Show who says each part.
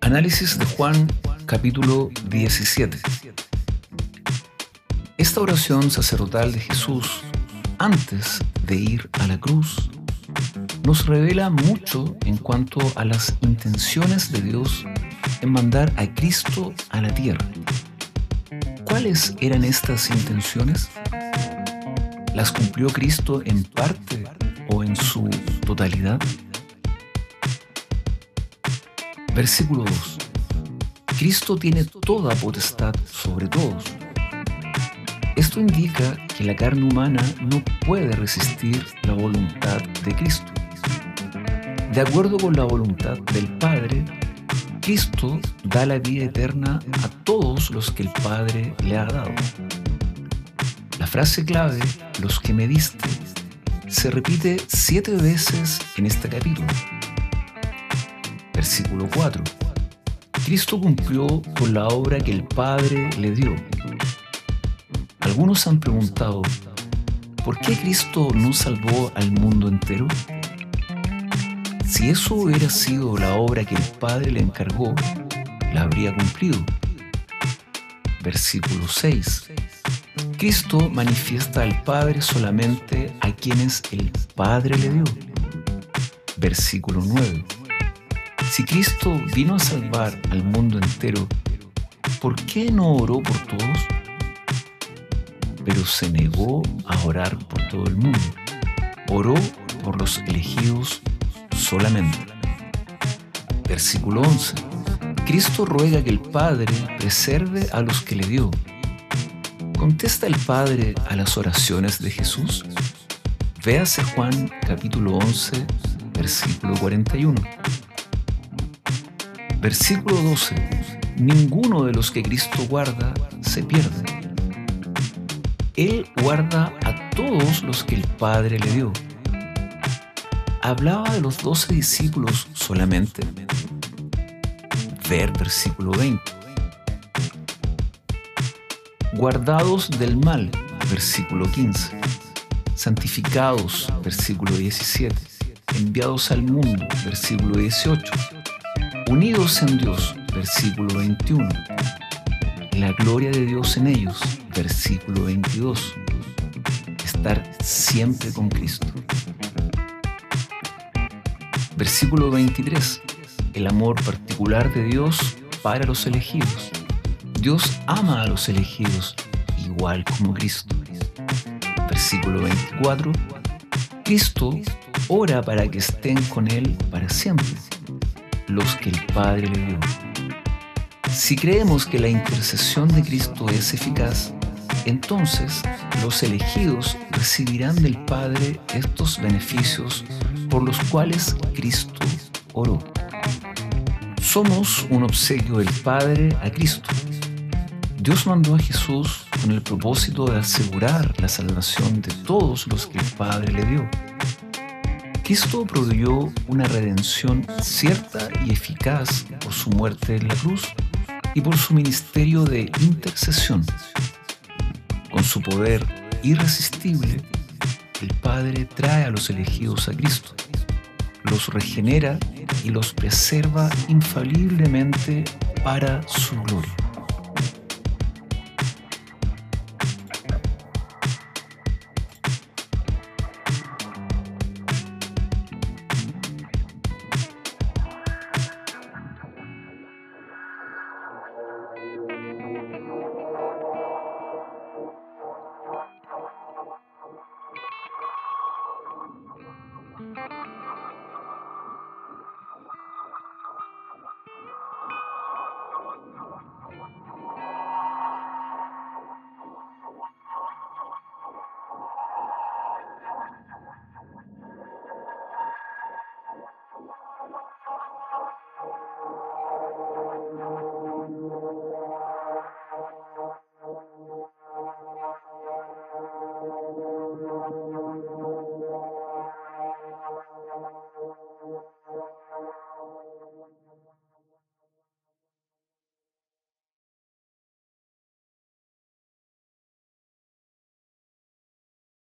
Speaker 1: Análisis de Juan capítulo 17. Esta oración sacerdotal de Jesús antes de ir a la cruz nos revela mucho en cuanto a las intenciones de Dios en mandar a Cristo a la tierra. ¿Cuáles eran estas intenciones? ¿Las cumplió Cristo en parte o en su totalidad? Versículo 2. Cristo tiene toda potestad sobre todos. Esto indica que la carne humana no puede resistir la voluntad de Cristo. De acuerdo con la voluntad del Padre, Cristo da la vida eterna a todos los que el Padre le ha dado. La frase clave, los que me diste, se repite siete veces en este capítulo. Versículo 4. Cristo cumplió con la obra que el Padre le dio. Algunos han preguntado, ¿por qué Cristo no salvó al mundo entero? Si eso hubiera sido la obra que el Padre le encargó, la habría cumplido. Versículo 6. Cristo manifiesta al Padre solamente a quienes el Padre le dio. Versículo 9. Si Cristo vino a salvar al mundo entero, ¿por qué no oró por todos? Pero se negó a orar por todo el mundo. Oró por los elegidos solamente. Versículo 11. Cristo ruega que el Padre preserve a los que le dio. ¿Contesta el Padre a las oraciones de Jesús? Véase Juan capítulo 11, versículo 41. Versículo 12. Ninguno de los que Cristo guarda se pierde. Él guarda a todos los que el Padre le dio. ¿Hablaba de los doce discípulos solamente? Ver versículo 20. Guardados del mal, versículo 15. Santificados, versículo 17. Enviados al mundo, versículo 18 unidos en Dios, versículo 21. La gloria de Dios en ellos, versículo 22. Estar siempre con Cristo. Versículo 23. El amor particular de Dios para los elegidos. Dios ama a los elegidos igual como Cristo. Versículo 24. Cristo ora para que estén con Él para siempre los que el Padre le dio. Si creemos que la intercesión de Cristo es eficaz, entonces los elegidos recibirán del Padre estos beneficios por los cuales Cristo oró. Somos un obsequio del Padre a Cristo. Dios mandó a Jesús con el propósito de asegurar la salvación de todos los que el Padre le dio. Cristo proveyó una redención cierta y eficaz por su muerte en la cruz y por su ministerio de intercesión. Con su poder irresistible, el Padre trae a los elegidos a Cristo, los regenera y los preserva infaliblemente para su gloria.